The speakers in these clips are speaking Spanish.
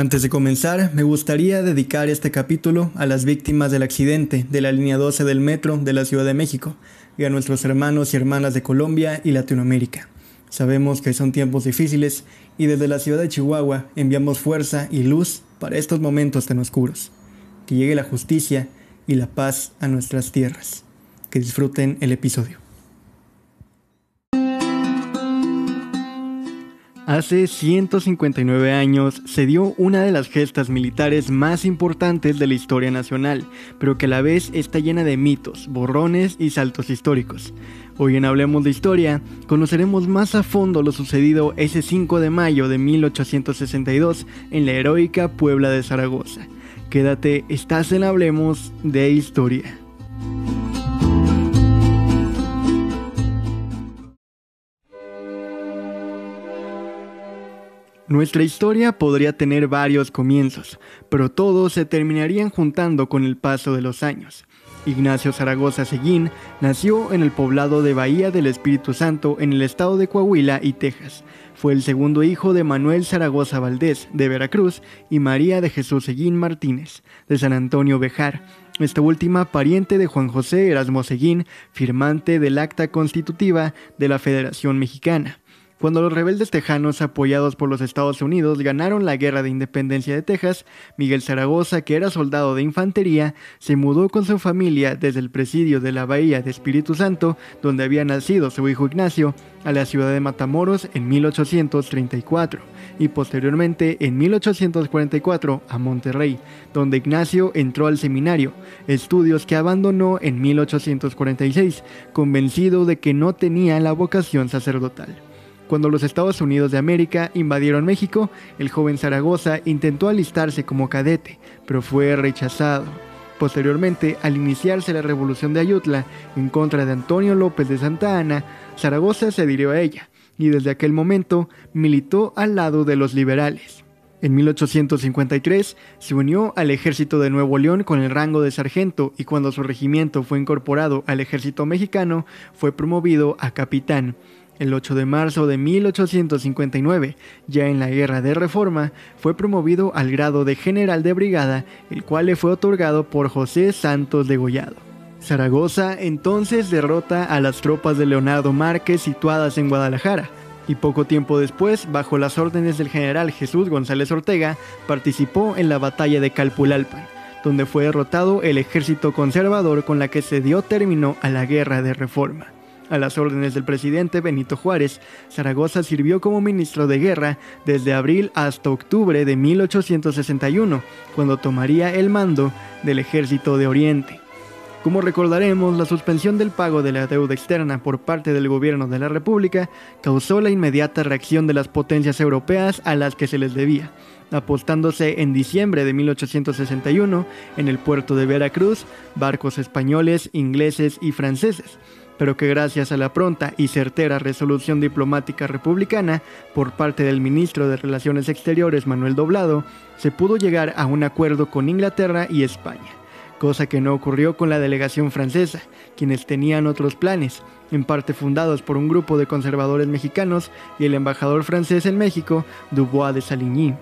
Antes de comenzar, me gustaría dedicar este capítulo a las víctimas del accidente de la línea 12 del metro de la Ciudad de México y a nuestros hermanos y hermanas de Colombia y Latinoamérica. Sabemos que son tiempos difíciles y desde la ciudad de Chihuahua enviamos fuerza y luz para estos momentos tan oscuros. Que llegue la justicia y la paz a nuestras tierras. Que disfruten el episodio. Hace 159 años se dio una de las gestas militares más importantes de la historia nacional, pero que a la vez está llena de mitos, borrones y saltos históricos. Hoy en Hablemos de Historia conoceremos más a fondo lo sucedido ese 5 de mayo de 1862 en la heroica Puebla de Zaragoza. Quédate, estás en Hablemos de Historia. Nuestra historia podría tener varios comienzos, pero todos se terminarían juntando con el paso de los años. Ignacio Zaragoza Seguín nació en el poblado de Bahía del Espíritu Santo en el estado de Coahuila y Texas. Fue el segundo hijo de Manuel Zaragoza Valdés, de Veracruz, y María de Jesús Seguín Martínez, de San Antonio Bejar. Esta última pariente de Juan José Erasmo Seguín, firmante del acta constitutiva de la Federación Mexicana. Cuando los rebeldes tejanos, apoyados por los Estados Unidos, ganaron la Guerra de Independencia de Texas, Miguel Zaragoza, que era soldado de infantería, se mudó con su familia desde el presidio de la Bahía de Espíritu Santo, donde había nacido su hijo Ignacio, a la ciudad de Matamoros en 1834 y posteriormente en 1844 a Monterrey, donde Ignacio entró al seminario, estudios que abandonó en 1846, convencido de que no tenía la vocación sacerdotal. Cuando los Estados Unidos de América invadieron México, el joven Zaragoza intentó alistarse como cadete, pero fue rechazado. Posteriormente, al iniciarse la revolución de Ayutla en contra de Antonio López de Santa Ana, Zaragoza se adhirió a ella y desde aquel momento militó al lado de los liberales. En 1853 se unió al ejército de Nuevo León con el rango de sargento y cuando su regimiento fue incorporado al ejército mexicano fue promovido a capitán. El 8 de marzo de 1859, ya en la Guerra de Reforma, fue promovido al grado de general de brigada, el cual le fue otorgado por José Santos de Gollado. Zaragoza entonces derrota a las tropas de Leonardo Márquez situadas en Guadalajara, y poco tiempo después, bajo las órdenes del general Jesús González Ortega, participó en la batalla de Calpulalpan, donde fue derrotado el ejército conservador con la que se dio término a la Guerra de Reforma. A las órdenes del presidente Benito Juárez, Zaragoza sirvió como ministro de guerra desde abril hasta octubre de 1861, cuando tomaría el mando del ejército de Oriente. Como recordaremos, la suspensión del pago de la deuda externa por parte del gobierno de la República causó la inmediata reacción de las potencias europeas a las que se les debía, apostándose en diciembre de 1861 en el puerto de Veracruz barcos españoles, ingleses y franceses, pero que gracias a la pronta y certera resolución diplomática republicana por parte del ministro de Relaciones Exteriores Manuel Doblado, se pudo llegar a un acuerdo con Inglaterra y España, cosa que no ocurrió con la delegación francesa, quienes tenían otros planes, en parte fundados por un grupo de conservadores mexicanos y el embajador francés en México, Dubois de Saligny.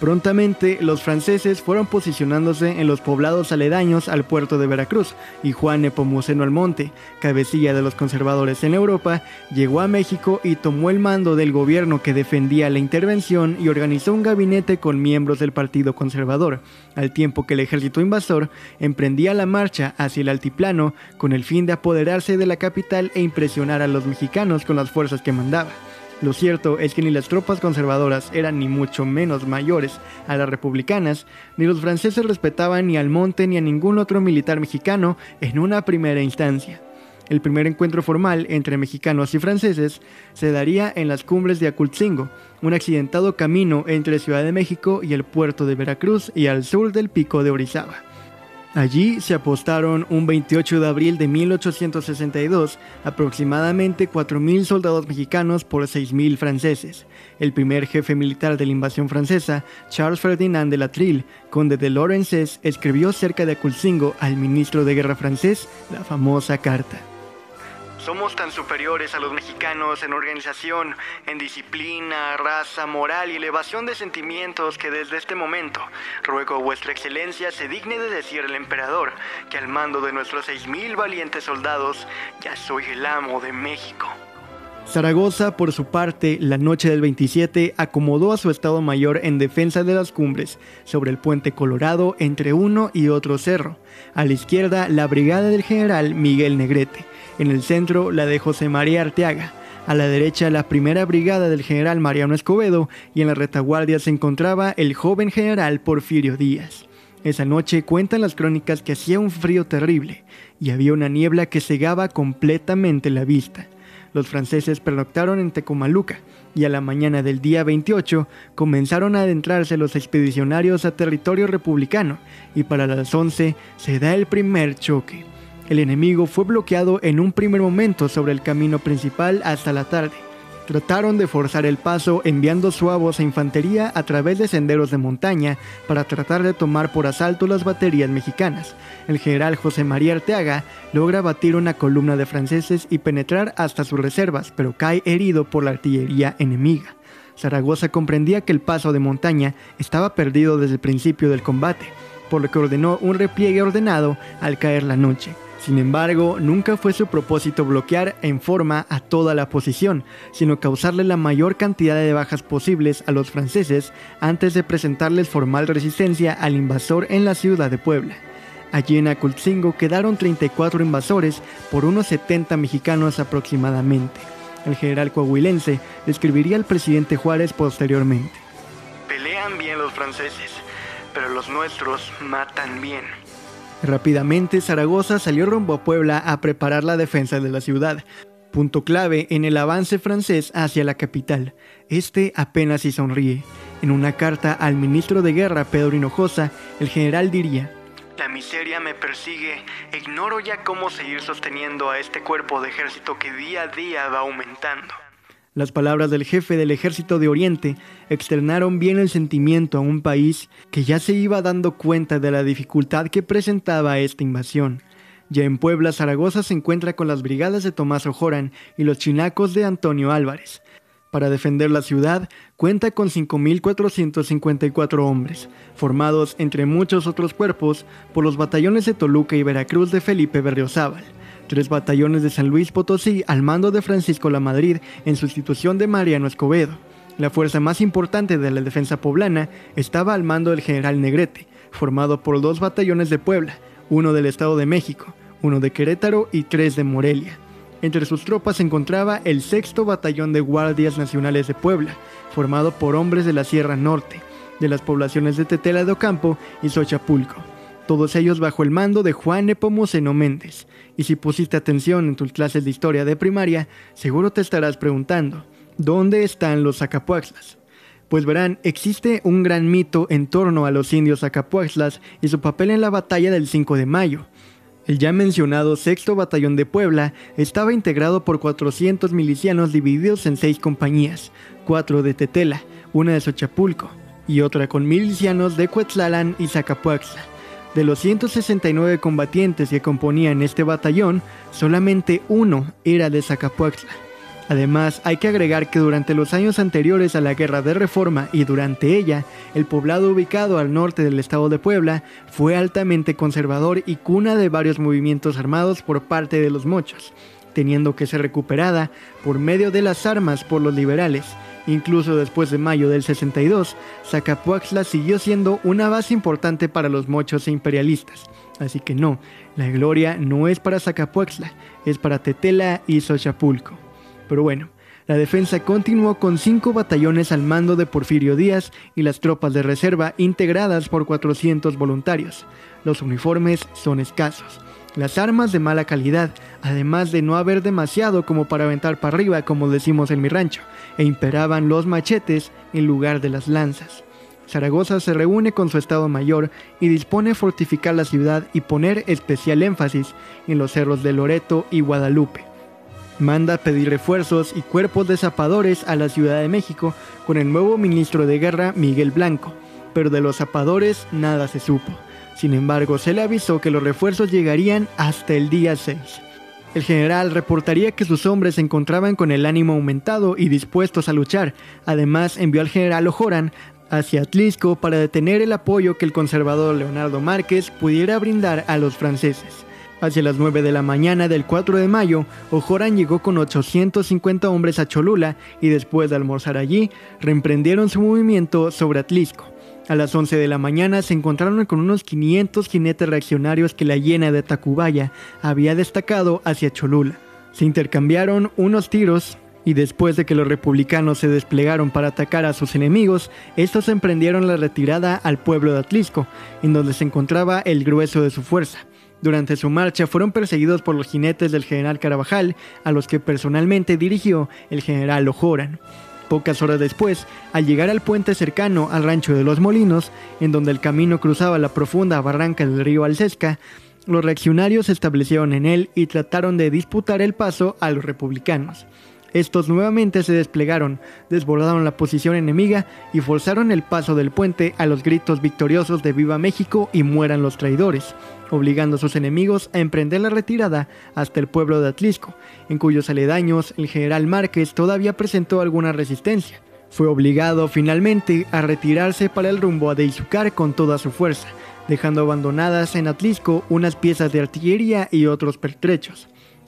Prontamente, los franceses fueron posicionándose en los poblados aledaños al puerto de Veracruz, y Juan Nepomuceno Almonte, cabecilla de los conservadores en Europa, llegó a México y tomó el mando del gobierno que defendía la intervención y organizó un gabinete con miembros del Partido Conservador, al tiempo que el ejército invasor emprendía la marcha hacia el altiplano con el fin de apoderarse de la capital e impresionar a los mexicanos con las fuerzas que mandaba. Lo cierto es que ni las tropas conservadoras eran ni mucho menos mayores a las republicanas, ni los franceses respetaban ni al monte ni a ningún otro militar mexicano en una primera instancia. El primer encuentro formal entre mexicanos y franceses se daría en las cumbres de Acultzingo, un accidentado camino entre Ciudad de México y el puerto de Veracruz y al sur del pico de Orizaba. Allí se apostaron un 28 de abril de 1862 aproximadamente 4.000 soldados mexicanos por 6.000 franceses. El primer jefe militar de la invasión francesa, Charles Ferdinand de la conde de Lorenzes, escribió cerca de Aculcingo al ministro de guerra francés la famosa carta. Somos tan superiores a los mexicanos en organización, en disciplina, raza, moral y elevación de sentimientos que desde este momento ruego a vuestra excelencia se digne de decir al emperador que al mando de nuestros seis mil valientes soldados ya soy el amo de México. Zaragoza, por su parte, la noche del 27 acomodó a su Estado Mayor en defensa de las cumbres, sobre el puente Colorado entre uno y otro cerro. A la izquierda, la brigada del general Miguel Negrete. En el centro, la de José María Arteaga. A la derecha, la primera brigada del general Mariano Escobedo. Y en la retaguardia se encontraba el joven general Porfirio Díaz. Esa noche cuentan las crónicas que hacía un frío terrible y había una niebla que cegaba completamente la vista. Los franceses pernoctaron en Tecomaluca y a la mañana del día 28 comenzaron a adentrarse los expedicionarios a territorio republicano y para las 11 se da el primer choque. El enemigo fue bloqueado en un primer momento sobre el camino principal hasta la tarde trataron de forzar el paso enviando suavos a infantería a través de senderos de montaña para tratar de tomar por asalto las baterías mexicanas. El general José María Arteaga logra batir una columna de franceses y penetrar hasta sus reservas, pero cae herido por la artillería enemiga. Zaragoza comprendía que el paso de montaña estaba perdido desde el principio del combate, por lo que ordenó un repliegue ordenado al caer la noche. Sin embargo, nunca fue su propósito bloquear en forma a toda la posición, sino causarle la mayor cantidad de bajas posibles a los franceses antes de presentarles formal resistencia al invasor en la ciudad de Puebla. Allí en Acultzingo quedaron 34 invasores por unos 70 mexicanos aproximadamente. El general coahuilense describiría al presidente Juárez posteriormente. Pelean bien los franceses, pero los nuestros matan bien. Rápidamente Zaragoza salió rumbo a Puebla a preparar la defensa de la ciudad, punto clave en el avance francés hacia la capital. Este apenas si sonríe. En una carta al ministro de Guerra Pedro Hinojosa, el general diría, La miseria me persigue, ignoro ya cómo seguir sosteniendo a este cuerpo de ejército que día a día va aumentando. Las palabras del jefe del ejército de Oriente externaron bien el sentimiento a un país que ya se iba dando cuenta de la dificultad que presentaba esta invasión. Ya en Puebla, Zaragoza se encuentra con las brigadas de Tomás Ojoran y los chinacos de Antonio Álvarez. Para defender la ciudad, cuenta con 5.454 hombres, formados entre muchos otros cuerpos por los batallones de Toluca y Veracruz de Felipe Berriozábal tres batallones de San Luis Potosí al mando de Francisco La Madrid en sustitución de Mariano Escobedo. La fuerza más importante de la defensa poblana estaba al mando del general Negrete, formado por dos batallones de Puebla, uno del Estado de México, uno de Querétaro y tres de Morelia. Entre sus tropas se encontraba el sexto batallón de Guardias Nacionales de Puebla, formado por hombres de la Sierra Norte, de las poblaciones de Tetela de Ocampo y Xochapulco todos ellos bajo el mando de Juan Nepomuceno Méndez. Y si pusiste atención en tus clases de historia de primaria, seguro te estarás preguntando, ¿dónde están los Zacapuaxlas? Pues verán, existe un gran mito en torno a los indios Zacapuaxlas y su papel en la batalla del 5 de mayo. El ya mencionado sexto batallón de Puebla estaba integrado por 400 milicianos divididos en seis compañías, cuatro de Tetela, una de Xochapulco y otra con milicianos de Cuetzalan y Zacapuaxla. De los 169 combatientes que componían este batallón, solamente uno era de Zacapuaxtla. Además, hay que agregar que durante los años anteriores a la Guerra de Reforma y durante ella, el poblado ubicado al norte del estado de Puebla fue altamente conservador y cuna de varios movimientos armados por parte de los mochos, teniendo que ser recuperada por medio de las armas por los liberales, Incluso después de mayo del 62, Zacapuaxla siguió siendo una base importante para los mochos e imperialistas. Así que no, la gloria no es para Zacapuaxla, es para Tetela y Xochapulco. Pero bueno, la defensa continuó con cinco batallones al mando de Porfirio Díaz y las tropas de reserva integradas por 400 voluntarios. Los uniformes son escasos, las armas de mala calidad, además de no haber demasiado como para aventar para arriba como decimos en mi rancho, e imperaban los machetes en lugar de las lanzas. Zaragoza se reúne con su Estado Mayor y dispone fortificar la ciudad y poner especial énfasis en los cerros de Loreto y Guadalupe. Manda pedir refuerzos y cuerpos de zapadores a la Ciudad de México con el nuevo ministro de Guerra Miguel Blanco, pero de los zapadores nada se supo. Sin embargo, se le avisó que los refuerzos llegarían hasta el día 6. El general reportaría que sus hombres se encontraban con el ánimo aumentado y dispuestos a luchar. Además, envió al general Ojoran hacia Atlisco para detener el apoyo que el conservador Leonardo Márquez pudiera brindar a los franceses. Hacia las 9 de la mañana del 4 de mayo, Ojoran llegó con 850 hombres a Cholula y después de almorzar allí, reemprendieron su movimiento sobre Atlisco. A las 11 de la mañana se encontraron con unos 500 jinetes reaccionarios que la llena de Tacubaya había destacado hacia Cholula. Se intercambiaron unos tiros y después de que los republicanos se desplegaron para atacar a sus enemigos, estos emprendieron la retirada al pueblo de Atlisco, en donde se encontraba el grueso de su fuerza. Durante su marcha fueron perseguidos por los jinetes del general Carabajal, a los que personalmente dirigió el general Ojoran. Pocas horas después, al llegar al puente cercano al rancho de los Molinos, en donde el camino cruzaba la profunda barranca del río Alcesca, los reaccionarios se establecieron en él y trataron de disputar el paso a los republicanos. Estos nuevamente se desplegaron, desbordaron la posición enemiga y forzaron el paso del puente a los gritos victoriosos de Viva México y mueran los traidores, obligando a sus enemigos a emprender la retirada hasta el pueblo de Atlisco, en cuyos aledaños el general Márquez todavía presentó alguna resistencia. Fue obligado finalmente a retirarse para el rumbo a Deizucar con toda su fuerza, dejando abandonadas en Atlisco unas piezas de artillería y otros pertrechos.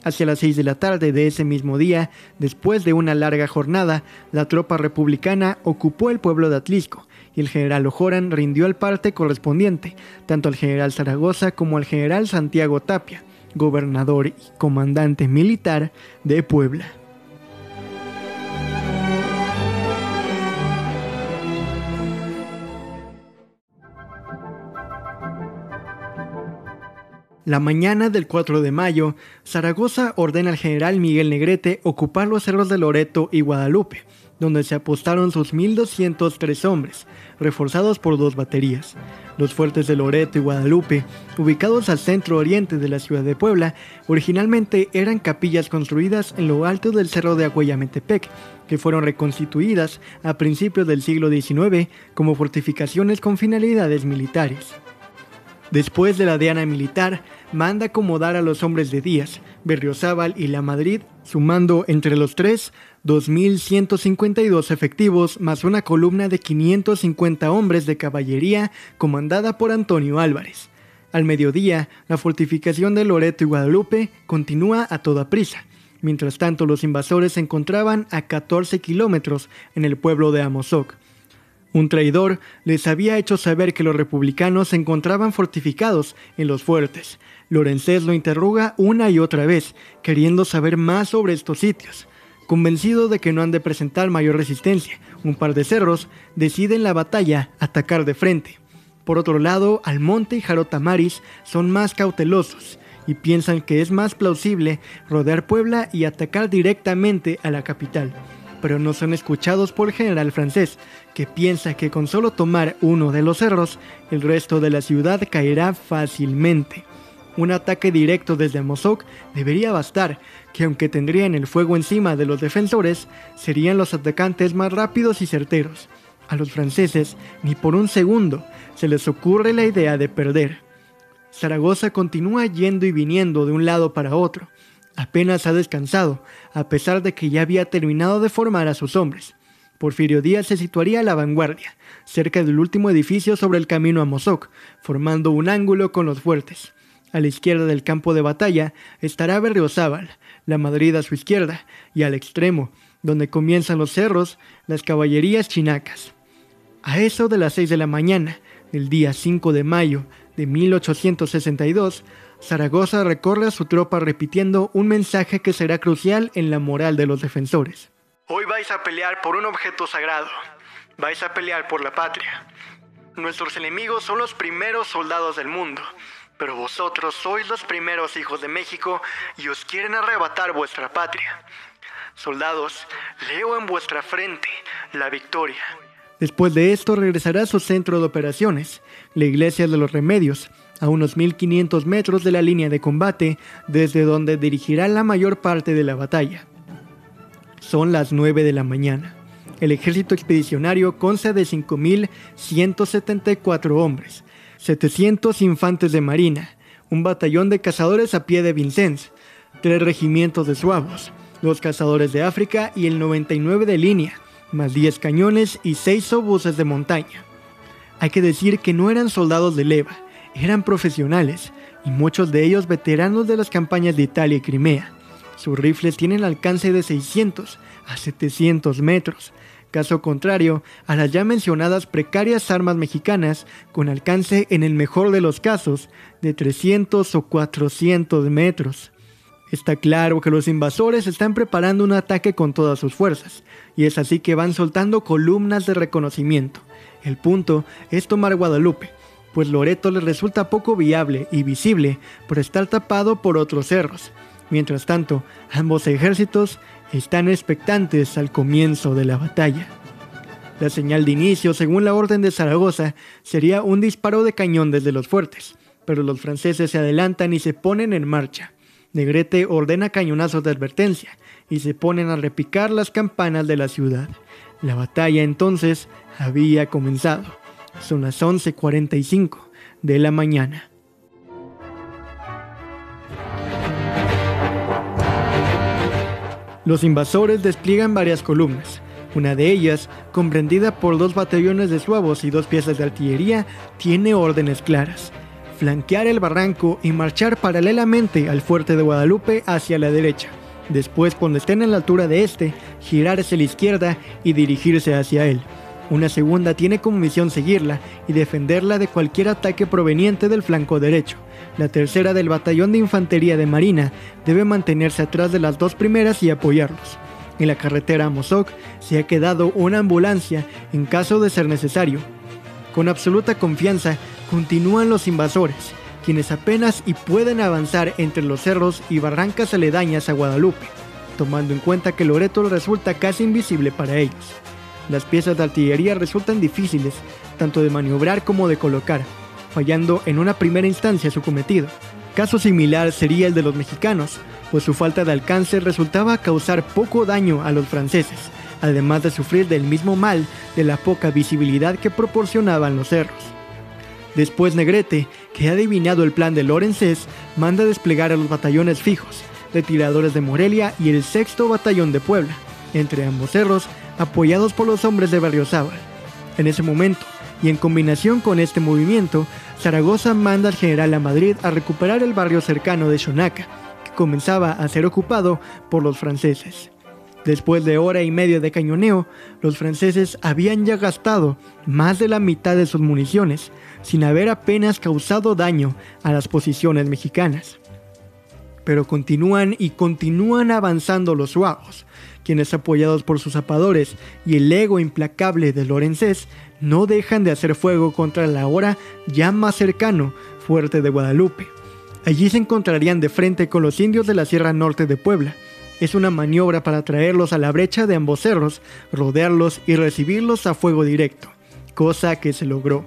Hacia las 6 de la tarde de ese mismo día, después de una larga jornada, la tropa republicana ocupó el pueblo de Atlisco y el general Ojoran rindió el parte correspondiente, tanto al general Zaragoza como al general Santiago Tapia, gobernador y comandante militar de Puebla. La mañana del 4 de mayo, Zaragoza ordena al general Miguel Negrete ocupar los cerros de Loreto y Guadalupe, donde se apostaron sus 1.203 hombres, reforzados por dos baterías. Los fuertes de Loreto y Guadalupe, ubicados al centro oriente de la ciudad de Puebla, originalmente eran capillas construidas en lo alto del cerro de Aguayametepec, que fueron reconstituidas a principios del siglo XIX como fortificaciones con finalidades militares. Después de la Diana militar, manda acomodar a los hombres de Díaz, Berriozábal y La Madrid, sumando entre los tres 2.152 efectivos más una columna de 550 hombres de caballería comandada por Antonio Álvarez. Al mediodía, la fortificación de Loreto y Guadalupe continúa a toda prisa. Mientras tanto, los invasores se encontraban a 14 kilómetros en el pueblo de Amozoc. Un traidor les había hecho saber que los republicanos se encontraban fortificados en los fuertes. Lorencés lo interroga una y otra vez, queriendo saber más sobre estos sitios. Convencido de que no han de presentar mayor resistencia, un par de cerros deciden la batalla atacar de frente. Por otro lado, Almonte y Jarotamaris son más cautelosos y piensan que es más plausible rodear Puebla y atacar directamente a la capital pero no son escuchados por el general francés, que piensa que con solo tomar uno de los cerros, el resto de la ciudad caerá fácilmente. Un ataque directo desde Mosoc debería bastar, que aunque tendrían el fuego encima de los defensores, serían los atacantes más rápidos y certeros. A los franceses, ni por un segundo, se les ocurre la idea de perder. Zaragoza continúa yendo y viniendo de un lado para otro, apenas ha descansado, a pesar de que ya había terminado de formar a sus hombres. Porfirio Díaz se situaría a la vanguardia, cerca del último edificio sobre el camino a Mozoc, formando un ángulo con los fuertes. A la izquierda del campo de batalla estará Berriozábal, la Madrid a su izquierda, y al extremo, donde comienzan los cerros, las caballerías chinacas. A eso de las seis de la mañana, el día 5 de mayo de 1862, Zaragoza recorre a su tropa repitiendo un mensaje que será crucial en la moral de los defensores. Hoy vais a pelear por un objeto sagrado. Vais a pelear por la patria. Nuestros enemigos son los primeros soldados del mundo, pero vosotros sois los primeros hijos de México y os quieren arrebatar vuestra patria. Soldados, leo en vuestra frente la victoria. Después de esto regresará a su centro de operaciones, la iglesia de los remedios, a unos 1500 metros de la línea de combate, desde donde dirigirá la mayor parte de la batalla. Son las 9 de la mañana. El ejército expedicionario consta de 5.174 hombres, 700 infantes de marina, un batallón de cazadores a pie de Vincennes, tres regimientos de suavos, los cazadores de África y el 99 de línea, más 10 cañones y 6 obuses de montaña. Hay que decir que no eran soldados de leva, eran profesionales, y muchos de ellos veteranos de las campañas de Italia y Crimea. Sus rifles tienen alcance de 600 a 700 metros, caso contrario a las ya mencionadas precarias armas mexicanas con alcance en el mejor de los casos de 300 o 400 metros. Está claro que los invasores están preparando un ataque con todas sus fuerzas, y es así que van soltando columnas de reconocimiento. El punto es tomar Guadalupe, pues Loreto les resulta poco viable y visible por estar tapado por otros cerros. Mientras tanto, ambos ejércitos están expectantes al comienzo de la batalla. La señal de inicio, según la orden de Zaragoza, sería un disparo de cañón desde los fuertes, pero los franceses se adelantan y se ponen en marcha. Negrete ordena cañonazos de advertencia y se ponen a repicar las campanas de la ciudad. La batalla entonces había comenzado. Son las 11:45 de la mañana. Los invasores despliegan varias columnas. Una de ellas, comprendida por dos batallones de suavos y dos piezas de artillería, tiene órdenes claras. Flanquear el barranco y marchar paralelamente al fuerte de Guadalupe hacia la derecha. Después, cuando estén en la altura de este, girar hacia la izquierda y dirigirse hacia él. Una segunda tiene como misión seguirla y defenderla de cualquier ataque proveniente del flanco derecho. La tercera del batallón de infantería de marina debe mantenerse atrás de las dos primeras y apoyarlos. En la carretera a Mozoc se ha quedado una ambulancia en caso de ser necesario. Con absoluta confianza continúan los invasores, quienes apenas y pueden avanzar entre los cerros y barrancas aledañas a Guadalupe, tomando en cuenta que Loreto resulta casi invisible para ellos. Las piezas de artillería resultan difíciles, tanto de maniobrar como de colocar, fallando en una primera instancia su cometido. Caso similar sería el de los mexicanos, pues su falta de alcance resultaba causar poco daño a los franceses, además de sufrir del mismo mal de la poca visibilidad que proporcionaban los cerros. Después Negrete, que ha adivinado el plan de Lorenzés, manda desplegar a los batallones fijos, de tiradores de Morelia y el sexto batallón de Puebla, entre ambos cerros apoyados por los hombres de Berriozábal. En ese momento, y en combinación con este movimiento, Zaragoza manda al general a Madrid a recuperar el barrio cercano de Xonaca, que comenzaba a ser ocupado por los franceses. Después de hora y media de cañoneo, los franceses habían ya gastado más de la mitad de sus municiones, sin haber apenas causado daño a las posiciones mexicanas. Pero continúan y continúan avanzando los suavos, quienes apoyados por sus zapadores y el ego implacable de Lorenzés, no dejan de hacer fuego contra la ahora ya más cercano fuerte de Guadalupe. Allí se encontrarían de frente con los indios de la Sierra Norte de Puebla. Es una maniobra para traerlos a la brecha de ambos cerros, rodearlos y recibirlos a fuego directo, cosa que se logró.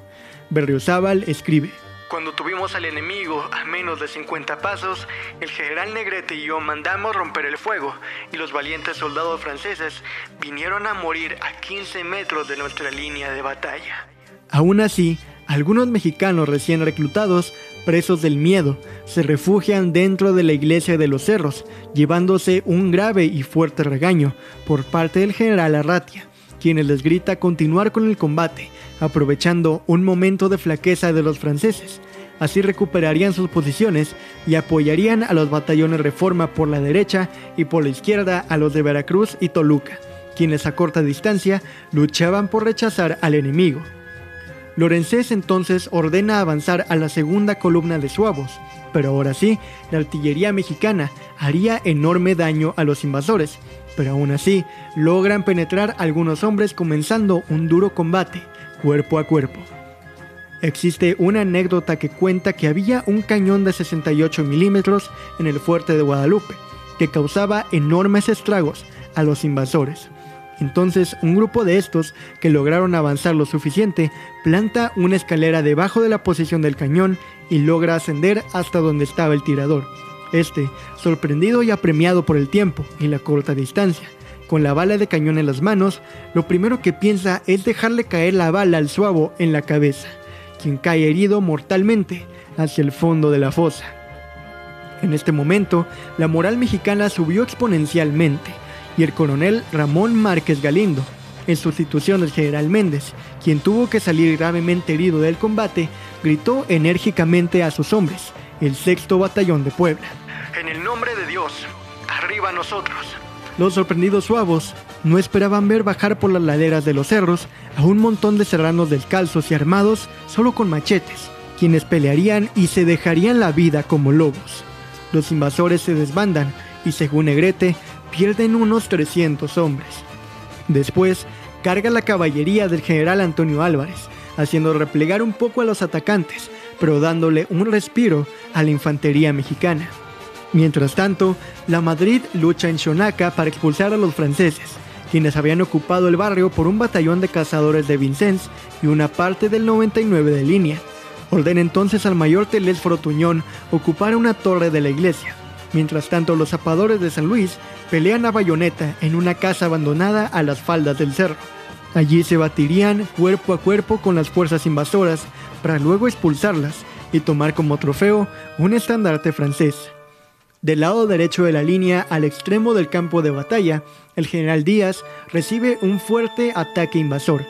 Berriozábal escribe. Cuando tuvimos al enemigo a menos de 50 pasos, el general Negrete y yo mandamos romper el fuego y los valientes soldados franceses vinieron a morir a 15 metros de nuestra línea de batalla. Aún así, algunos mexicanos recién reclutados, presos del miedo, se refugian dentro de la iglesia de los cerros, llevándose un grave y fuerte regaño por parte del general Arratia, quien les grita continuar con el combate aprovechando un momento de flaqueza de los franceses. Así recuperarían sus posiciones y apoyarían a los batallones Reforma por la derecha y por la izquierda a los de Veracruz y Toluca, quienes a corta distancia luchaban por rechazar al enemigo. Lorenzés entonces ordena avanzar a la segunda columna de Suavos, pero ahora sí, la artillería mexicana haría enorme daño a los invasores, pero aún así logran penetrar algunos hombres comenzando un duro combate, cuerpo a cuerpo. Existe una anécdota que cuenta que había un cañón de 68 milímetros en el fuerte de Guadalupe, que causaba enormes estragos a los invasores. Entonces un grupo de estos, que lograron avanzar lo suficiente, planta una escalera debajo de la posición del cañón y logra ascender hasta donde estaba el tirador. Este, sorprendido y apremiado por el tiempo y la corta distancia, con la bala de cañón en las manos, lo primero que piensa es dejarle caer la bala al suavo en la cabeza, quien cae herido mortalmente hacia el fondo de la fosa. En este momento, la moral mexicana subió exponencialmente y el coronel Ramón Márquez Galindo, en sustitución del general Méndez, quien tuvo que salir gravemente herido del combate, gritó enérgicamente a sus hombres, el sexto batallón de Puebla. En el nombre de Dios, arriba nosotros. Los sorprendidos suavos no esperaban ver bajar por las laderas de los cerros a un montón de serranos descalzos y armados solo con machetes, quienes pelearían y se dejarían la vida como lobos. Los invasores se desbandan y según Negrete pierden unos 300 hombres. Después, carga la caballería del general Antonio Álvarez, haciendo replegar un poco a los atacantes, pero dándole un respiro a la infantería mexicana. Mientras tanto, la Madrid lucha en Xonaca para expulsar a los franceses, quienes habían ocupado el barrio por un batallón de cazadores de Vincennes y una parte del 99 de línea. Ordena entonces al mayor Telés Frotuñón ocupar una torre de la iglesia. Mientras tanto, los zapadores de San Luis pelean a bayoneta en una casa abandonada a las faldas del cerro. Allí se batirían cuerpo a cuerpo con las fuerzas invasoras para luego expulsarlas y tomar como trofeo un estandarte francés. Del lado derecho de la línea, al extremo del campo de batalla, el general Díaz recibe un fuerte ataque invasor,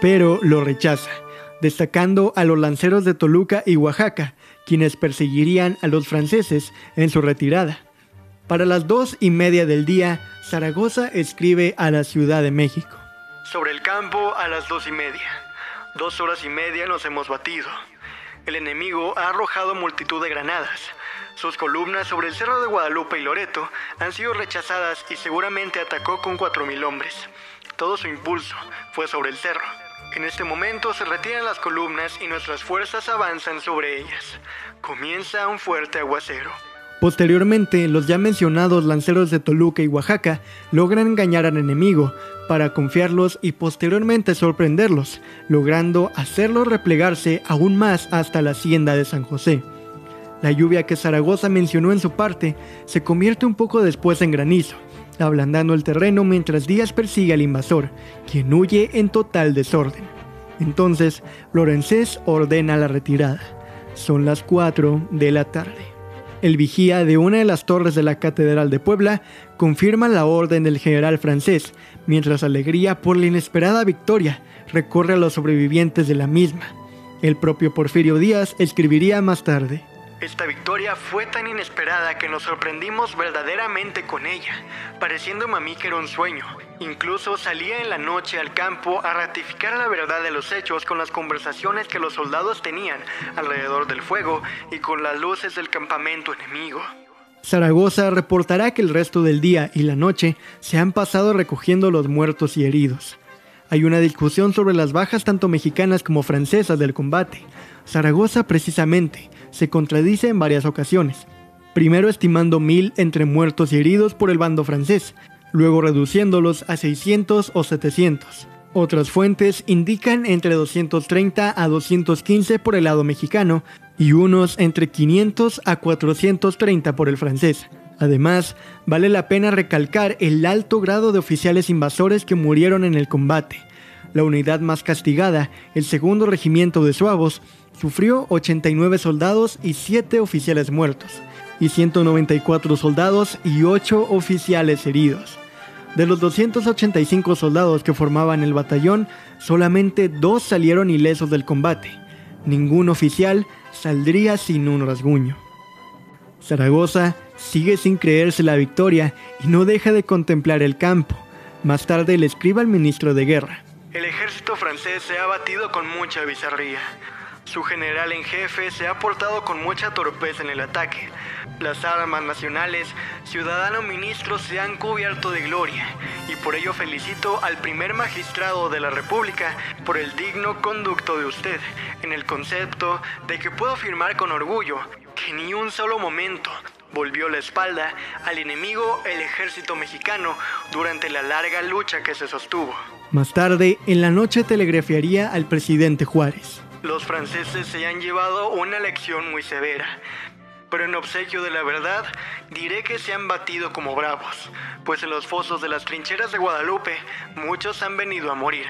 pero lo rechaza, destacando a los lanceros de Toluca y Oaxaca, quienes perseguirían a los franceses en su retirada. Para las dos y media del día, Zaragoza escribe a la Ciudad de México. Sobre el campo a las dos y media. Dos horas y media nos hemos batido. El enemigo ha arrojado multitud de granadas. Sus columnas sobre el cerro de Guadalupe y Loreto han sido rechazadas y seguramente atacó con cuatro mil hombres. Todo su impulso fue sobre el cerro. En este momento se retiran las columnas y nuestras fuerzas avanzan sobre ellas. Comienza un fuerte aguacero. Posteriormente, los ya mencionados lanceros de Toluca y Oaxaca logran engañar al enemigo para confiarlos y posteriormente sorprenderlos, logrando hacerlos replegarse aún más hasta la hacienda de San José. La lluvia que Zaragoza mencionó en su parte se convierte un poco después en granizo, ablandando el terreno mientras Díaz persigue al invasor, quien huye en total desorden. Entonces, Lorenzés ordena la retirada. Son las 4 de la tarde. El vigía de una de las torres de la Catedral de Puebla confirma la orden del general francés, mientras alegría por la inesperada victoria recorre a los sobrevivientes de la misma. El propio Porfirio Díaz escribiría más tarde. Esta victoria fue tan inesperada que nos sorprendimos verdaderamente con ella, pareciéndome a mí que era un sueño. Incluso salía en la noche al campo a ratificar la verdad de los hechos con las conversaciones que los soldados tenían alrededor del fuego y con las luces del campamento enemigo. Zaragoza reportará que el resto del día y la noche se han pasado recogiendo los muertos y heridos. Hay una discusión sobre las bajas tanto mexicanas como francesas del combate. Zaragoza precisamente se contradice en varias ocasiones. Primero estimando mil entre muertos y heridos por el bando francés, luego reduciéndolos a 600 o 700. Otras fuentes indican entre 230 a 215 por el lado mexicano y unos entre 500 a 430 por el francés. Además, vale la pena recalcar el alto grado de oficiales invasores que murieron en el combate. La unidad más castigada, el segundo regimiento de suavos, sufrió 89 soldados y 7 oficiales muertos, y 194 soldados y 8 oficiales heridos. De los 285 soldados que formaban el batallón, solamente dos salieron ilesos del combate. Ningún oficial saldría sin un rasguño. Zaragoza sigue sin creerse la victoria y no deja de contemplar el campo. Más tarde le escribe al ministro de guerra. El ejército francés se ha batido con mucha bizarría. Su general en jefe se ha portado con mucha torpeza en el ataque. Las armas nacionales, ciudadano ministro se han cubierto de gloria y por ello felicito al primer magistrado de la República por el digno conducto de usted en el concepto de que puedo afirmar con orgullo que ni un solo momento volvió la espalda al enemigo el ejército mexicano durante la larga lucha que se sostuvo. Más tarde, en la noche telegrafiaría al presidente Juárez. Los franceses se han llevado una lección muy severa, pero en obsequio de la verdad diré que se han batido como bravos, pues en los fosos de las trincheras de Guadalupe muchos han venido a morir.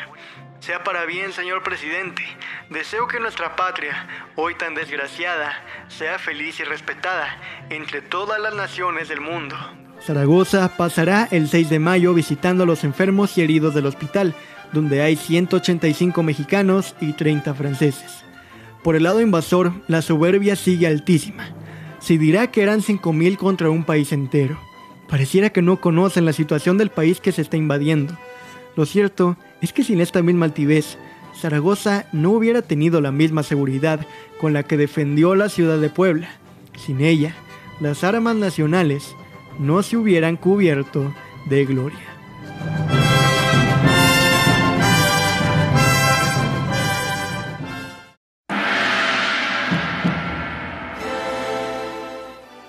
Sea para bien, señor presidente. Deseo que nuestra patria, hoy tan desgraciada, sea feliz y respetada entre todas las naciones del mundo. Zaragoza pasará el 6 de mayo visitando a los enfermos y heridos del hospital, donde hay 185 mexicanos y 30 franceses. Por el lado invasor, la soberbia sigue altísima. Se dirá que eran 5.000 contra un país entero. Pareciera que no conocen la situación del país que se está invadiendo. Lo cierto es que sin esta misma altivez, Zaragoza no hubiera tenido la misma seguridad con la que defendió la ciudad de Puebla. Sin ella, las armas nacionales no se hubieran cubierto de gloria.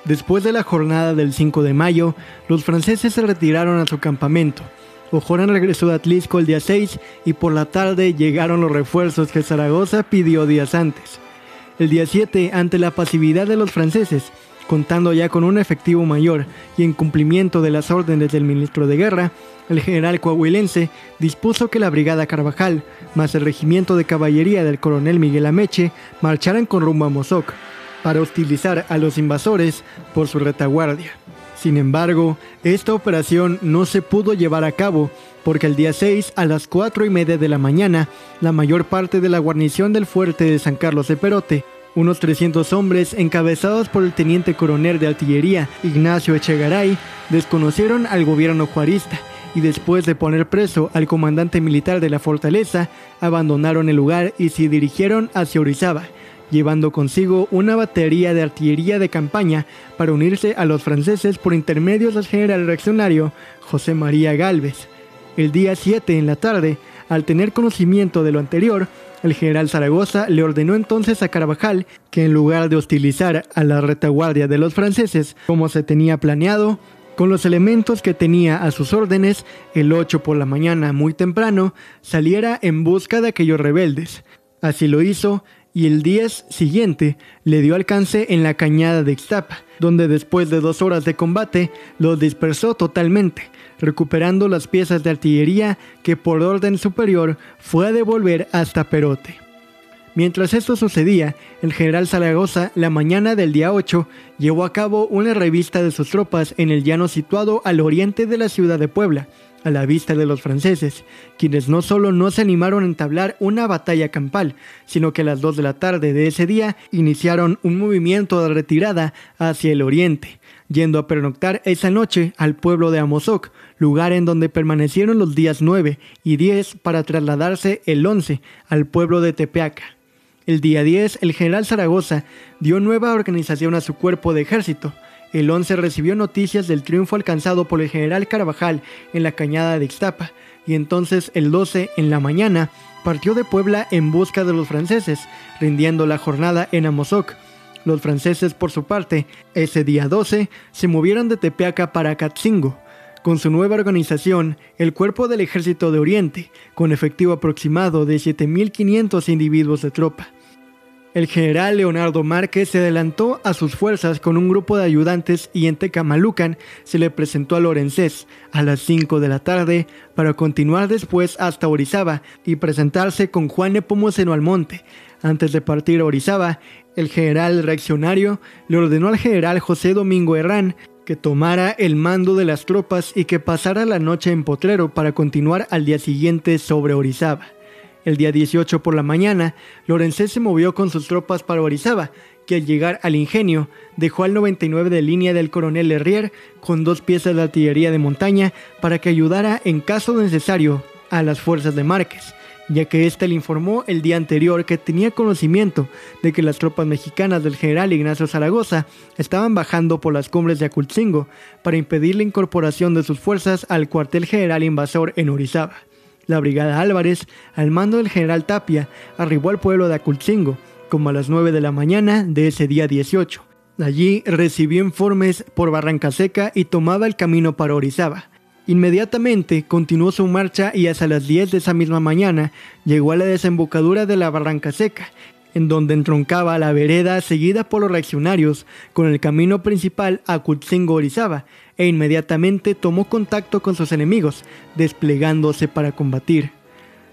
Después de la jornada del 5 de mayo, los franceses se retiraron a su campamento. Ojorán regresó de Atlisco el día 6 y por la tarde llegaron los refuerzos que Zaragoza pidió días antes. El día 7, ante la pasividad de los franceses, contando ya con un efectivo mayor y en cumplimiento de las órdenes del ministro de Guerra, el general coahuilense dispuso que la Brigada Carvajal, más el regimiento de caballería del coronel Miguel Ameche, marcharan con rumbo a Mozoc, para hostilizar a los invasores por su retaguardia. Sin embargo, esta operación no se pudo llevar a cabo porque el día 6 a las 4 y media de la mañana, la mayor parte de la guarnición del fuerte de San Carlos de Perote, unos 300 hombres encabezados por el teniente coronel de artillería Ignacio Echegaray, desconocieron al gobierno juarista y después de poner preso al comandante militar de la fortaleza, abandonaron el lugar y se dirigieron hacia Orizaba, llevando consigo una batería de artillería de campaña para unirse a los franceses por intermedio del general reaccionario José María Galvez. El día 7 en la tarde, al tener conocimiento de lo anterior, el general Zaragoza le ordenó entonces a Carvajal que en lugar de hostilizar a la retaguardia de los franceses como se tenía planeado, con los elementos que tenía a sus órdenes, el 8 por la mañana muy temprano, saliera en busca de aquellos rebeldes. Así lo hizo y el día siguiente le dio alcance en la cañada de Ixtapa, donde después de dos horas de combate los dispersó totalmente, recuperando las piezas de artillería que por orden superior fue a devolver hasta Perote. Mientras esto sucedía, el general Zaragoza, la mañana del día 8, llevó a cabo una revista de sus tropas en el llano situado al oriente de la ciudad de Puebla, a la vista de los franceses, quienes no solo no se animaron a entablar una batalla campal, sino que a las 2 de la tarde de ese día iniciaron un movimiento de retirada hacia el oriente, yendo a pernoctar esa noche al pueblo de Amozoc, lugar en donde permanecieron los días 9 y 10 para trasladarse el 11 al pueblo de Tepeaca. El día 10, el general Zaragoza dio nueva organización a su cuerpo de ejército, el 11 recibió noticias del triunfo alcanzado por el general Carvajal en la cañada de Ixtapa, y entonces el 12 en la mañana partió de Puebla en busca de los franceses, rindiendo la jornada en Amozoc. Los franceses, por su parte, ese día 12, se movieron de Tepeaca para Catzingo. Con su nueva organización, el Cuerpo del Ejército de Oriente, con efectivo aproximado de 7.500 individuos de tropa. El general Leonardo Márquez se adelantó a sus fuerzas con un grupo de ayudantes y en Tecamalucan se le presentó a Lorenzés a las 5 de la tarde para continuar después hasta Orizaba y presentarse con Juan Nepomuceno Almonte. Antes de partir a Orizaba, el general reaccionario le ordenó al general José Domingo Herrán que tomara el mando de las tropas y que pasara la noche en Potrero para continuar al día siguiente sobre Orizaba. El día 18 por la mañana, Lorenzé se movió con sus tropas para Orizaba, que al llegar al ingenio dejó al 99 de línea del coronel Herrier con dos piezas de artillería de montaña para que ayudara en caso necesario a las fuerzas de Márquez, ya que éste le informó el día anterior que tenía conocimiento de que las tropas mexicanas del general Ignacio Zaragoza estaban bajando por las cumbres de Acultzingo para impedir la incorporación de sus fuerzas al cuartel general invasor en Orizaba. La brigada Álvarez, al mando del general Tapia, arribó al pueblo de Acultzingo, como a las 9 de la mañana de ese día 18. Allí recibió informes por Barranca Seca y tomaba el camino para Orizaba. Inmediatamente continuó su marcha y hasta las 10 de esa misma mañana llegó a la desembocadura de la Barranca Seca, en donde entroncaba la vereda seguida por los reaccionarios con el camino principal a Acultzingo-Orizaba, e inmediatamente tomó contacto con sus enemigos, desplegándose para combatir.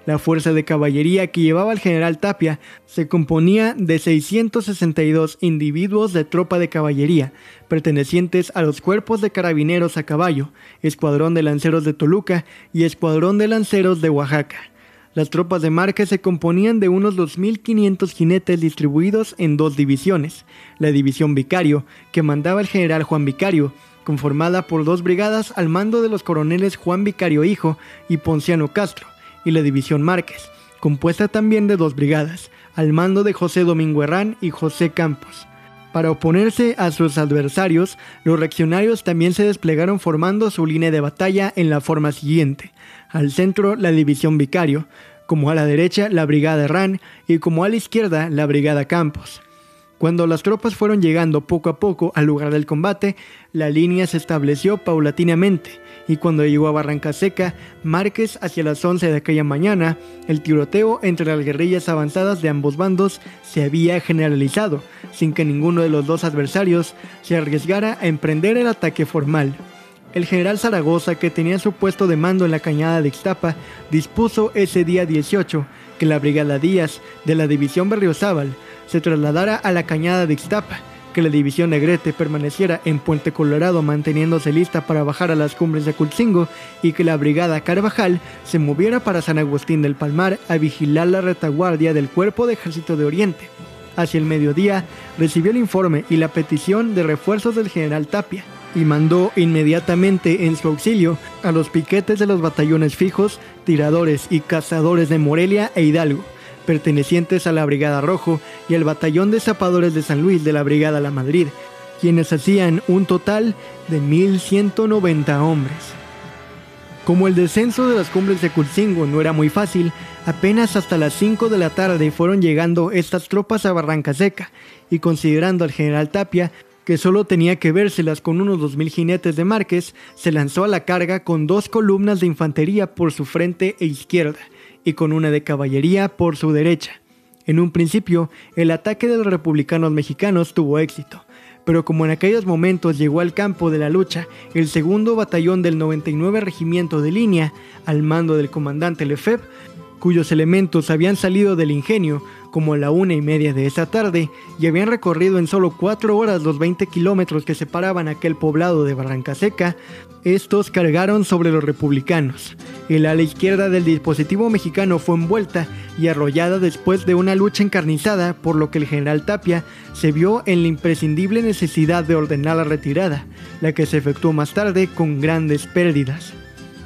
La fuerza de caballería que llevaba el general Tapia se componía de 662 individuos de tropa de caballería, pertenecientes a los cuerpos de carabineros a caballo, escuadrón de lanceros de Toluca y escuadrón de lanceros de Oaxaca. Las tropas de Márquez se componían de unos 2.500 jinetes distribuidos en dos divisiones, la división Vicario, que mandaba el general Juan Vicario, conformada por dos brigadas al mando de los coroneles Juan Vicario Hijo y Ponciano Castro, y la División Márquez, compuesta también de dos brigadas, al mando de José Domingo Herrán y José Campos. Para oponerse a sus adversarios, los reaccionarios también se desplegaron formando su línea de batalla en la forma siguiente. Al centro, la división Vicario, como a la derecha, la brigada Herrán y como a la izquierda, la brigada Campos. Cuando las tropas fueron llegando poco a poco al lugar del combate, la línea se estableció paulatinamente y cuando llegó a Barranca Seca, Márquez hacia las 11 de aquella mañana, el tiroteo entre las guerrillas avanzadas de ambos bandos se había generalizado, sin que ninguno de los dos adversarios se arriesgara a emprender el ataque formal. El general Zaragoza, que tenía su puesto de mando en la cañada de Ixtapa, dispuso ese día 18 que la brigada Díaz de la división Berriozábal se trasladara a la cañada de Ixtapa, que la división Negrete permaneciera en Puente Colorado manteniéndose lista para bajar a las cumbres de Culcingo y que la brigada Carvajal se moviera para San Agustín del Palmar a vigilar la retaguardia del Cuerpo de Ejército de Oriente. Hacia el mediodía recibió el informe y la petición de refuerzos del general Tapia y mandó inmediatamente en su auxilio a los piquetes de los batallones fijos, tiradores y cazadores de Morelia e Hidalgo pertenecientes a la Brigada Rojo y el Batallón de Zapadores de San Luis de la Brigada La Madrid, quienes hacían un total de 1.190 hombres. Como el descenso de las cumbres de Culcingo no era muy fácil, apenas hasta las 5 de la tarde fueron llegando estas tropas a Barranca Seca, y considerando al general Tapia que solo tenía que vérselas con unos 2.000 jinetes de Márquez, se lanzó a la carga con dos columnas de infantería por su frente e izquierda, y con una de caballería por su derecha. En un principio, el ataque de los republicanos mexicanos tuvo éxito, pero como en aquellos momentos llegó al campo de la lucha el segundo batallón del 99 Regimiento de Línea, al mando del comandante Lefebvre, cuyos elementos habían salido del ingenio como la una y media de esa tarde y habían recorrido en solo cuatro horas los 20 kilómetros que separaban aquel poblado de Barranca Seca, estos cargaron sobre los republicanos. El ala izquierda del dispositivo mexicano fue envuelta y arrollada después de una lucha encarnizada, por lo que el general Tapia se vio en la imprescindible necesidad de ordenar la retirada, la que se efectuó más tarde con grandes pérdidas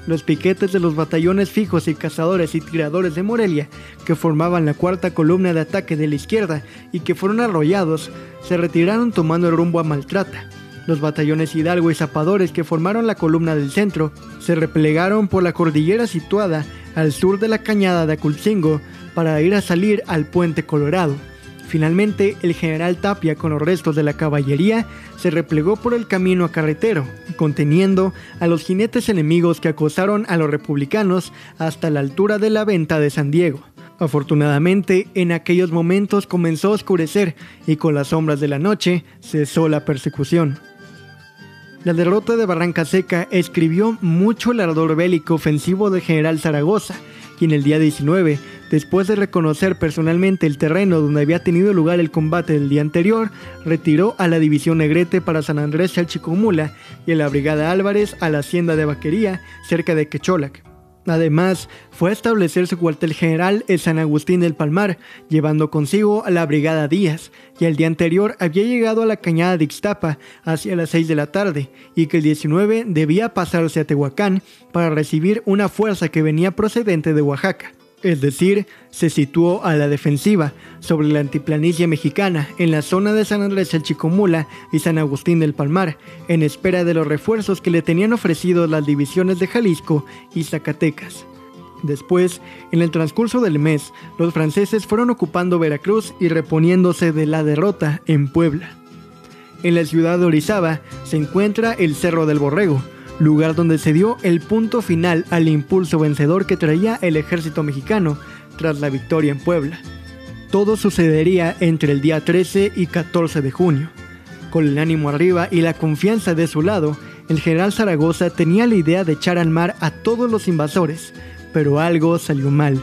los piquetes de los batallones fijos y cazadores y tiradores de Morelia, que formaban la cuarta columna de ataque de la izquierda y que fueron arrollados, se retiraron tomando el rumbo a Maltrata. Los batallones Hidalgo y Zapadores que formaron la columna del centro se replegaron por la cordillera situada al sur de la cañada de Aculcingo para ir a salir al puente Colorado. Finalmente, el general Tapia con los restos de la caballería se replegó por el camino a carretero, conteniendo a los jinetes enemigos que acosaron a los republicanos hasta la altura de la venta de San Diego. Afortunadamente, en aquellos momentos comenzó a oscurecer y con las sombras de la noche cesó la persecución. La derrota de Barranca Seca escribió mucho el ardor bélico ofensivo del general Zaragoza, quien el día 19 Después de reconocer personalmente el terreno donde había tenido lugar el combate del día anterior, retiró a la división Negrete para San Andrés Chalchicomula y a la brigada Álvarez a la hacienda de Vaquería, cerca de Quecholac. Además, fue a establecer su cuartel general en San Agustín del Palmar, llevando consigo a la Brigada Díaz, que el día anterior había llegado a la cañada de Ixtapa hacia las 6 de la tarde y que el 19 debía pasarse a Tehuacán para recibir una fuerza que venía procedente de Oaxaca es decir, se situó a la defensiva sobre la antiplanicie mexicana en la zona de San Andrés el Chicomula y San Agustín del Palmar, en espera de los refuerzos que le tenían ofrecido las divisiones de Jalisco y Zacatecas. Después, en el transcurso del mes, los franceses fueron ocupando Veracruz y reponiéndose de la derrota en Puebla. En la ciudad de Orizaba se encuentra el Cerro del Borrego, lugar donde se dio el punto final al impulso vencedor que traía el ejército mexicano tras la victoria en Puebla. Todo sucedería entre el día 13 y 14 de junio. Con el ánimo arriba y la confianza de su lado, el general Zaragoza tenía la idea de echar al mar a todos los invasores, pero algo salió mal.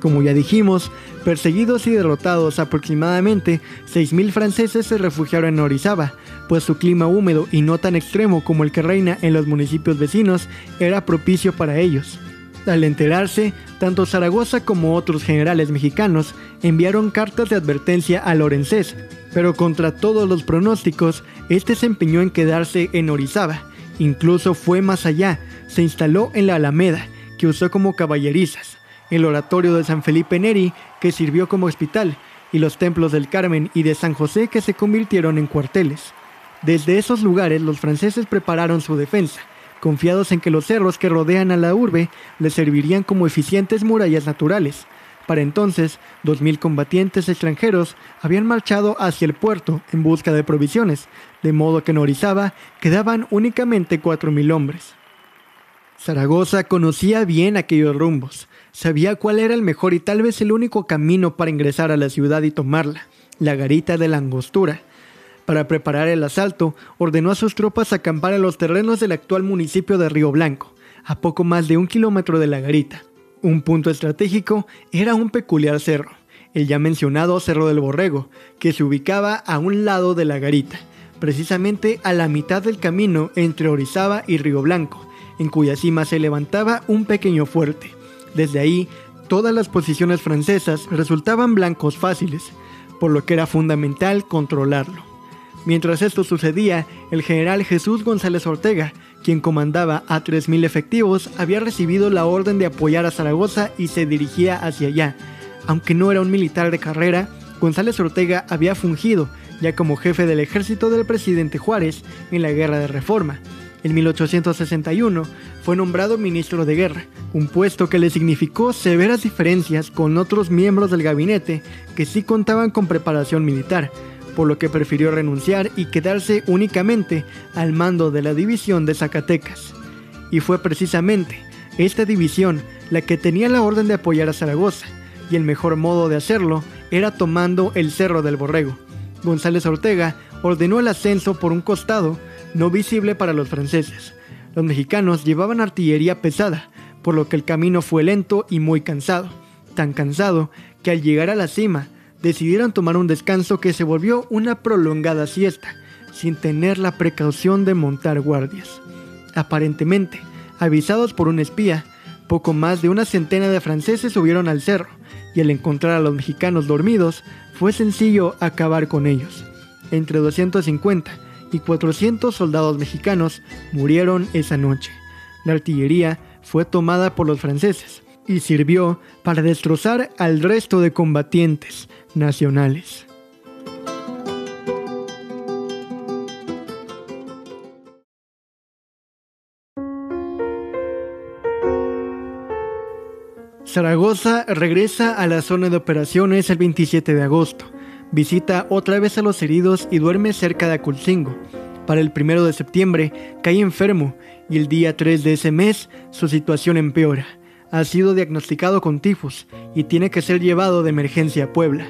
Como ya dijimos, perseguidos y derrotados aproximadamente 6.000 franceses se refugiaron en Orizaba, pues su clima húmedo y no tan extremo como el que reina en los municipios vecinos era propicio para ellos. Al enterarse, tanto Zaragoza como otros generales mexicanos enviaron cartas de advertencia a Lorenzés, pero contra todos los pronósticos, este se empeñó en quedarse en Orizaba. Incluso fue más allá, se instaló en la Alameda, que usó como caballerizas, el oratorio de San Felipe Neri, que sirvió como hospital, y los templos del Carmen y de San José que se convirtieron en cuarteles. Desde esos lugares los franceses prepararon su defensa, confiados en que los cerros que rodean a la urbe les servirían como eficientes murallas naturales. Para entonces, 2.000 combatientes extranjeros habían marchado hacia el puerto en busca de provisiones, de modo que en Orizaba quedaban únicamente 4.000 hombres. Zaragoza conocía bien aquellos rumbos, sabía cuál era el mejor y tal vez el único camino para ingresar a la ciudad y tomarla, la garita de la angostura. Para preparar el asalto, ordenó a sus tropas acampar en los terrenos del actual municipio de Río Blanco, a poco más de un kilómetro de la garita. Un punto estratégico era un peculiar cerro, el ya mencionado Cerro del Borrego, que se ubicaba a un lado de la garita, precisamente a la mitad del camino entre Orizaba y Río Blanco, en cuya cima se levantaba un pequeño fuerte. Desde ahí, todas las posiciones francesas resultaban blancos fáciles, por lo que era fundamental controlarlo. Mientras esto sucedía, el general Jesús González Ortega, quien comandaba a 3.000 efectivos, había recibido la orden de apoyar a Zaragoza y se dirigía hacia allá. Aunque no era un militar de carrera, González Ortega había fungido ya como jefe del ejército del presidente Juárez en la Guerra de Reforma. En 1861 fue nombrado ministro de guerra, un puesto que le significó severas diferencias con otros miembros del gabinete que sí contaban con preparación militar, por lo que prefirió renunciar y quedarse únicamente al mando de la división de Zacatecas. Y fue precisamente esta división la que tenía la orden de apoyar a Zaragoza, y el mejor modo de hacerlo era tomando el Cerro del Borrego. González Ortega ordenó el ascenso por un costado, no visible para los franceses. Los mexicanos llevaban artillería pesada, por lo que el camino fue lento y muy cansado, tan cansado que al llegar a la cima decidieron tomar un descanso que se volvió una prolongada siesta, sin tener la precaución de montar guardias. Aparentemente, avisados por un espía, poco más de una centena de franceses subieron al cerro, y al encontrar a los mexicanos dormidos, fue sencillo acabar con ellos. Entre 250 y 400 soldados mexicanos murieron esa noche. La artillería fue tomada por los franceses y sirvió para destrozar al resto de combatientes, nacionales. Zaragoza regresa a la zona de operaciones el 27 de agosto. Visita otra vez a los heridos y duerme cerca de Aculcingo. Para el 1 de septiembre cae enfermo y el día 3 de ese mes su situación empeora. Ha sido diagnosticado con tifus y tiene que ser llevado de emergencia a Puebla.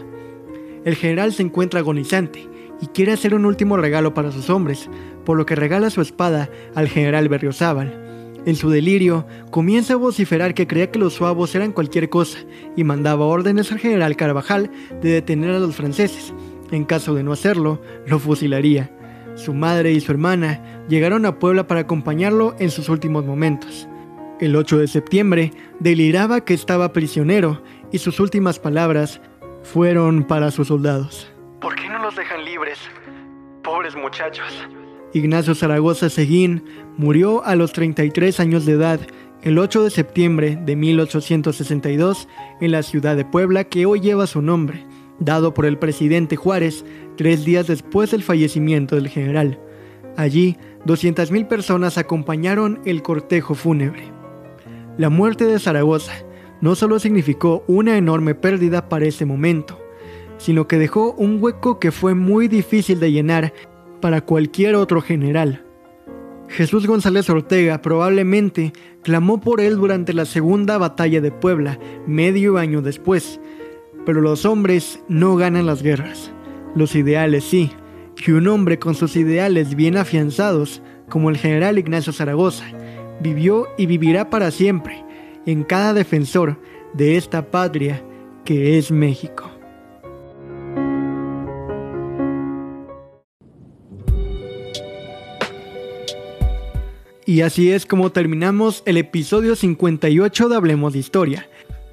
El general se encuentra agonizante y quiere hacer un último regalo para sus hombres, por lo que regala su espada al general Berriozábal. En su delirio, comienza a vociferar que creía que los suavos eran cualquier cosa y mandaba órdenes al general Carvajal de detener a los franceses. En caso de no hacerlo, lo fusilaría. Su madre y su hermana llegaron a Puebla para acompañarlo en sus últimos momentos. El 8 de septiembre deliraba que estaba prisionero y sus últimas palabras fueron para sus soldados. ¿Por qué no los dejan libres? Pobres muchachos. Ignacio Zaragoza Seguín murió a los 33 años de edad el 8 de septiembre de 1862 en la ciudad de Puebla que hoy lleva su nombre, dado por el presidente Juárez tres días después del fallecimiento del general. Allí, 200.000 personas acompañaron el cortejo fúnebre. La muerte de Zaragoza no solo significó una enorme pérdida para ese momento, sino que dejó un hueco que fue muy difícil de llenar para cualquier otro general. Jesús González Ortega probablemente clamó por él durante la segunda batalla de Puebla, medio año después, pero los hombres no ganan las guerras, los ideales sí, y un hombre con sus ideales bien afianzados, como el general Ignacio Zaragoza, vivió y vivirá para siempre en cada defensor de esta patria que es México. Y así es como terminamos el episodio 58 de Hablemos de Historia,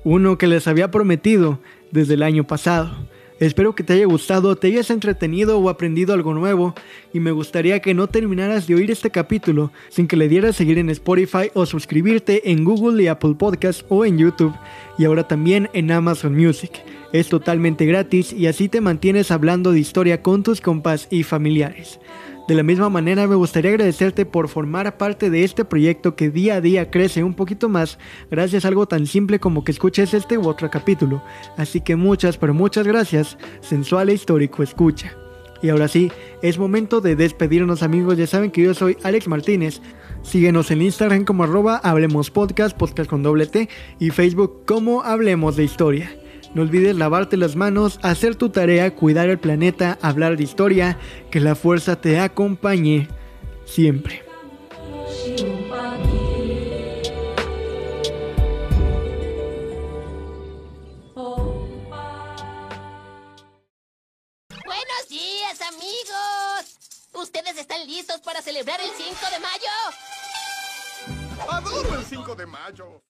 uno que les había prometido desde el año pasado. Espero que te haya gustado, te hayas entretenido o aprendido algo nuevo y me gustaría que no terminaras de oír este capítulo sin que le dieras seguir en Spotify o suscribirte en Google y Apple Podcasts o en YouTube y ahora también en Amazon Music. Es totalmente gratis y así te mantienes hablando de historia con tus compas y familiares. De la misma manera me gustaría agradecerte por formar parte de este proyecto que día a día crece un poquito más gracias a algo tan simple como que escuches este u otro capítulo. Así que muchas, pero muchas gracias, sensual e histórico escucha. Y ahora sí, es momento de despedirnos amigos, ya saben que yo soy Alex Martínez. Síguenos en Instagram como arroba Hablemos Podcast, podcast con doble T, y Facebook como Hablemos de Historia. No olvides lavarte las manos, hacer tu tarea, cuidar el planeta, hablar de historia, que la fuerza te acompañe siempre. Buenos días, amigos. ¿Ustedes están listos para celebrar el 5 de mayo? Adoro el 5 de mayo.